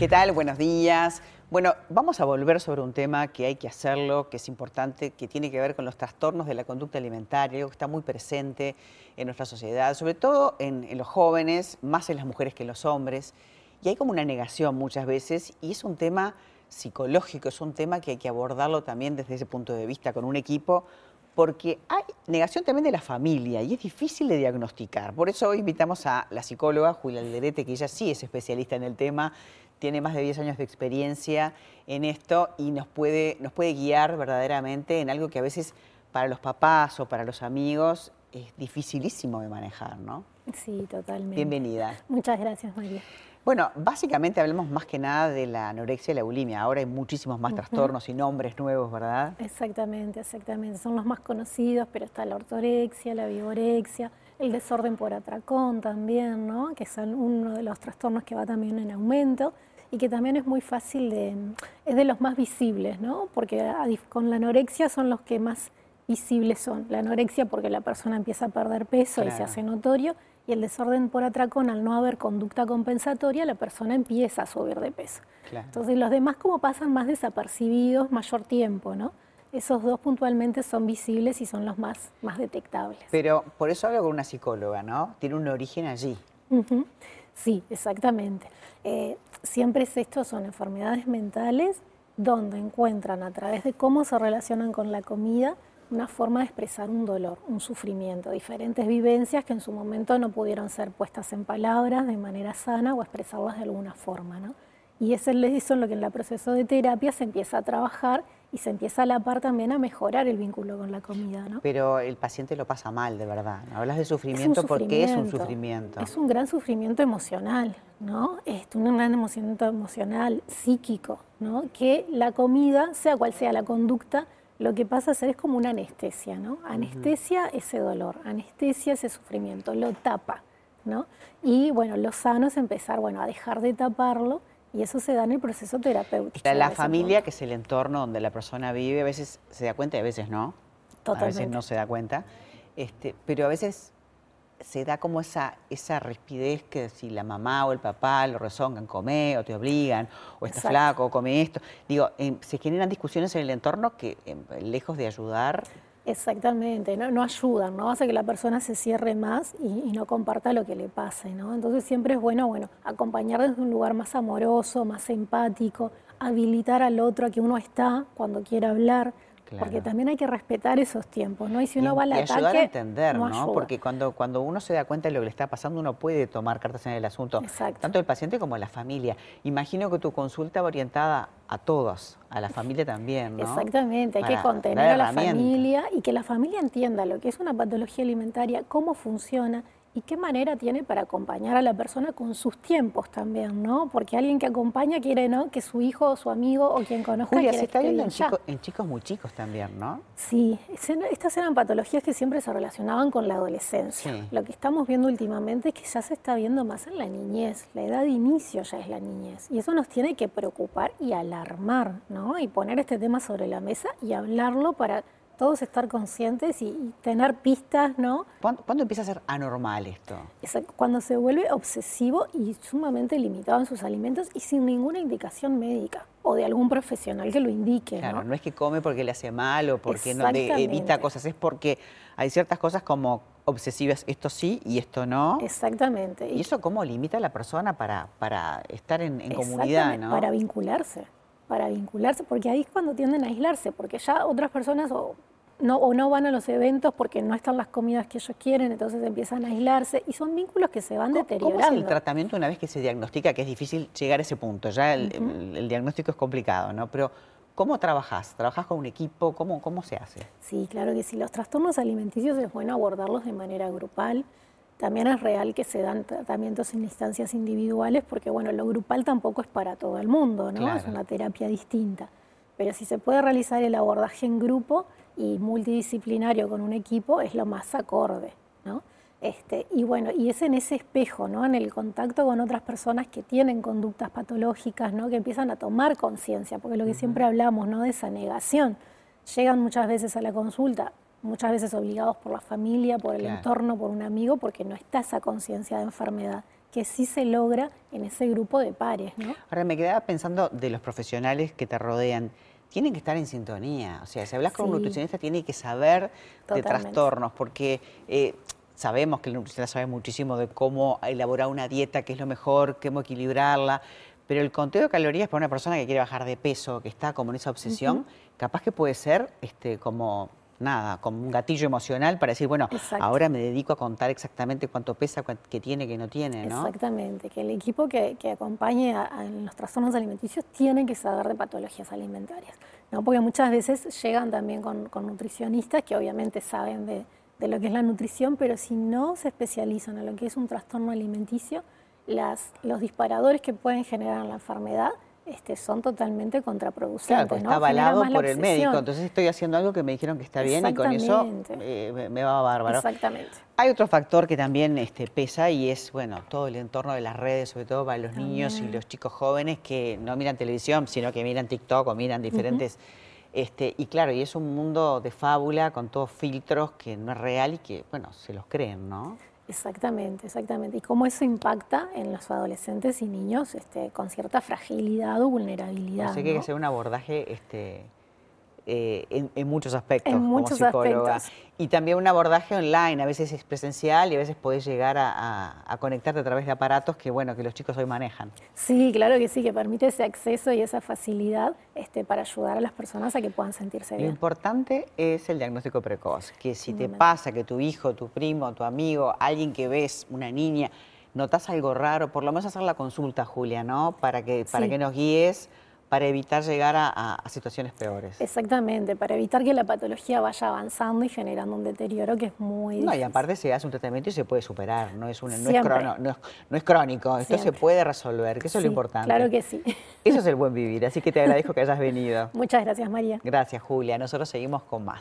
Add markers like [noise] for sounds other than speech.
¿Qué tal? Buenos días. Bueno, vamos a volver sobre un tema que hay que hacerlo, que es importante, que tiene que ver con los trastornos de la conducta alimentaria, algo que está muy presente en nuestra sociedad, sobre todo en, los jóvenes, más en las mujeres que en los hombres. Y hay como una negación muchas veces, y es un tema psicológico, es un tema que hay que abordarlo también desde ese punto de vista con un equipo, porque hay negación también de la familia y es difícil de diagnosticar. Por eso hoy invitamos a la psicóloga Julia Alderete, que ella sí es especialista en el tema, tiene más de 10 años de experiencia en esto y nos puede, nos puede guiar verdaderamente en algo que a veces para los papás o para los amigos es dificilísimo de manejar, ¿no? Sí, totalmente. Bienvenida. Muchas gracias, María. Bueno, básicamente hablamos más que nada de la anorexia y la bulimia. Ahora hay muchísimos más trastornos y nombres nuevos, ¿verdad? Exactamente, exactamente. Son los más conocidos, pero está la ortorexia, la vigorexia, el desorden por atracón también, ¿no? Que son uno de los trastornos que va también en aumento y que también es muy fácil de, es de los más visibles, ¿no? Porque con la anorexia son los que más visibles son. La anorexia porque la persona empieza a perder peso y se hace notorio y el desorden por atracón, al no haber conducta compensatoria, la persona empieza a subir de peso. Entonces los demás como pasan más desapercibidos mayor tiempo, ¿no? Esos dos puntualmente son visibles y son los más, más detectables. Pero por eso hablo con una psicóloga, ¿no? Tiene un origen allí. Sí, exactamente. Eh, siempre es esto, son enfermedades mentales donde encuentran a través de cómo se relacionan con la comida, una forma de expresar un dolor, un sufrimiento, diferentes vivencias que en su momento no pudieron ser puestas en palabras de manera sana o expresarlas de alguna forma. ¿no? Y eso es lo que en el proceso de terapia se empieza a trabajar y se empieza a la par también a mejorar el vínculo con la comida. ¿no? Pero el paciente lo pasa mal, de verdad. Hablas de sufrimiento, porque es un sufrimiento. Es un gran sufrimiento emocional, ¿no? Es un gran sufrimiento emocional, psíquico, ¿no? Que la comida, sea cual sea la conducta, lo que pasa es, es como una anestesia, ¿no? Anestesia ese dolor, anestesia ese sufrimiento, lo tapa, ¿no? Y bueno, lo sano es empezar, bueno, a dejar de taparlo y eso se da en el proceso terapéutico. La familia, que es el entorno donde la persona vive, a veces se da cuenta y a veces no. Totalmente. A veces no se da cuenta. Este, pero a veces se da como esa, esa rispidez que si la mamá o el papá lo rezongan, come o te obligan, o estás flaco, o come esto. Digo, em, se generan discusiones en el entorno que, em, lejos de ayudar... Exactamente, no, no ayudan, ¿no? Hace que la persona se cierre más y, no comparta lo que le pase, ¿no? Entonces siempre es bueno, bueno, acompañar desde un lugar más amoroso, más empático, habilitar al otro a que uno está cuando quiera hablar, porque también hay que respetar esos tiempos, ¿no? Y si uno va al ataque. ayudar a entender, ¿no? Porque cuando, cuando uno se da cuenta de lo que le está pasando, uno puede tomar cartas en el asunto. Tanto el paciente como la familia. Imagino que tu consulta va orientada a todos, a la familia también, ¿no? Exactamente, hay que contener a la familia y que la familia entienda lo que es una patología alimentaria, cómo funciona y qué manera tiene para acompañar a la persona con sus tiempos también, ¿no? Porque alguien que acompaña quiere, ¿no? Que su hijo, su amigo o quien conozca. Julia, se está viendo en, chicos muy chicos también, ¿no? Sí, estas eran patologías que siempre se relacionaban con la adolescencia. Lo que estamos viendo últimamente es que ya se está viendo más en la niñez. La edad de inicio ya es la niñez. Y eso nos tiene que preocupar y alarmar, ¿no? Y poner este tema sobre la mesa y hablarlo para todos estar conscientes y, tener pistas, ¿no? ¿Cuándo, empieza a ser anormal esto? cuando se vuelve obsesivo y sumamente limitado en sus alimentos y sin ninguna indicación médica o de algún profesional que lo indique. Claro, no, es que come porque le hace mal o porque no evita cosas, es porque hay ciertas cosas como obsesivas, esto sí y esto no. Exactamente. ¿Y eso cómo limita a la persona para, para estar en, en comunidad? ¿no? Para vincularse para vincularse, porque ahí es cuando tienden a aislarse, porque ya otras personas o no, o no van a los eventos porque no están las comidas que ellos quieren, entonces empiezan a aislarse y son vínculos que se van deteriorando. ¿Cómo es el tratamiento una vez que se diagnostica que es difícil llegar a ese punto? Ya el, diagnóstico es complicado, ¿no? Pero ¿cómo trabajas? ¿Trabajas con un equipo? ¿Cómo, ¿Cómo se hace? Sí, claro que sí. Los trastornos alimenticios es bueno abordarlos de manera grupal. También es real que se dan tratamientos en instancias individuales porque, bueno, lo grupal tampoco es para todo el mundo, ¿no? Es una terapia distinta. Pero si se puede realizar el abordaje en grupo y multidisciplinario con un equipo, es lo más acorde, ¿no? Este, y bueno, y es en ese espejo, ¿no? En el contacto con otras personas que tienen conductas patológicas, ¿no? Que empiezan a tomar conciencia, porque lo que siempre hablamos, ¿no? De esa negación. Llegan muchas veces a la consulta, muchas veces obligados por la familia, por el entorno, por un amigo, porque no está esa conciencia de enfermedad. que sí se logra en ese grupo de pares. ¿no? Ahora me quedaba pensando de los profesionales que te rodean. Tienen que estar en sintonía. O sea, si hablas con un nutricionista, tiene que saber de trastornos, porque eh, sabemos que el nutricionista sabe muchísimo de cómo elaborar una dieta, qué es lo mejor, cómo equilibrarla. Pero el conteo de calorías para una persona que quiere bajar de peso, que está como en esa obsesión, capaz que puede ser este, como nada, como un gatillo emocional para decir, bueno, ahora me dedico a contar exactamente cuánto pesa, qué tiene, qué no tiene, ¿no? Exactamente, que el equipo que, acompañe a, los trastornos alimenticios tiene que saber de patologías alimentarias, ¿no? Porque muchas veces llegan también con, nutricionistas que obviamente saben de, de, lo que es la nutrición, pero si no se especializan en lo que es un trastorno alimenticio, las, los disparadores que pueden generar la enfermedad este, son totalmente contraproducentes. Claro, pues está avalado por el médico, entonces estoy haciendo algo que me dijeron que está bien y con eso eh, me va bárbaro. Exactamente. Hay otro factor que también este, pesa y es, bueno, todo el entorno de las redes, sobre todo para los niños y los chicos jóvenes que no miran televisión, sino que miran TikTok o miran diferentes... Este, y claro, y es un mundo de fábula con todos filtros que no es real y que, bueno, se los creen, ¿no? Exactamente, exactamente. Y cómo eso impacta en los adolescentes y niños este, con cierta fragilidad o vulnerabilidad. Así que hay que hacer un abordaje este, eh, en, muchos aspectos en muchos como psicóloga. Aspectos. Y también un abordaje online, a veces es presencial y a veces podés llegar a, conectarte a través de aparatos que, bueno, que los chicos hoy manejan. Sí, claro que sí, que permite ese acceso y esa facilidad este, para ayudar a las personas a que puedan sentirse bien. Lo importante es el diagnóstico precoz, que si te pasa que tu hijo, tu primo, tu amigo, alguien que ves, una niña, notas algo raro, por lo menos hacer la consulta, Julia, ¿no? Para que, para que nos guíes para evitar llegar a, situaciones peores. Exactamente, para evitar que la patología vaya avanzando y generando un deterioro que es muy difícil. No, y aparte se hace un tratamiento y se puede superar, no es, un, no es, crónico, esto se puede resolver, que eso es lo importante. Claro que sí. Eso es el buen vivir, así que te agradezco que hayas venido. [laughs] Muchas gracias, María. Gracias, Julia. Nosotros seguimos con más.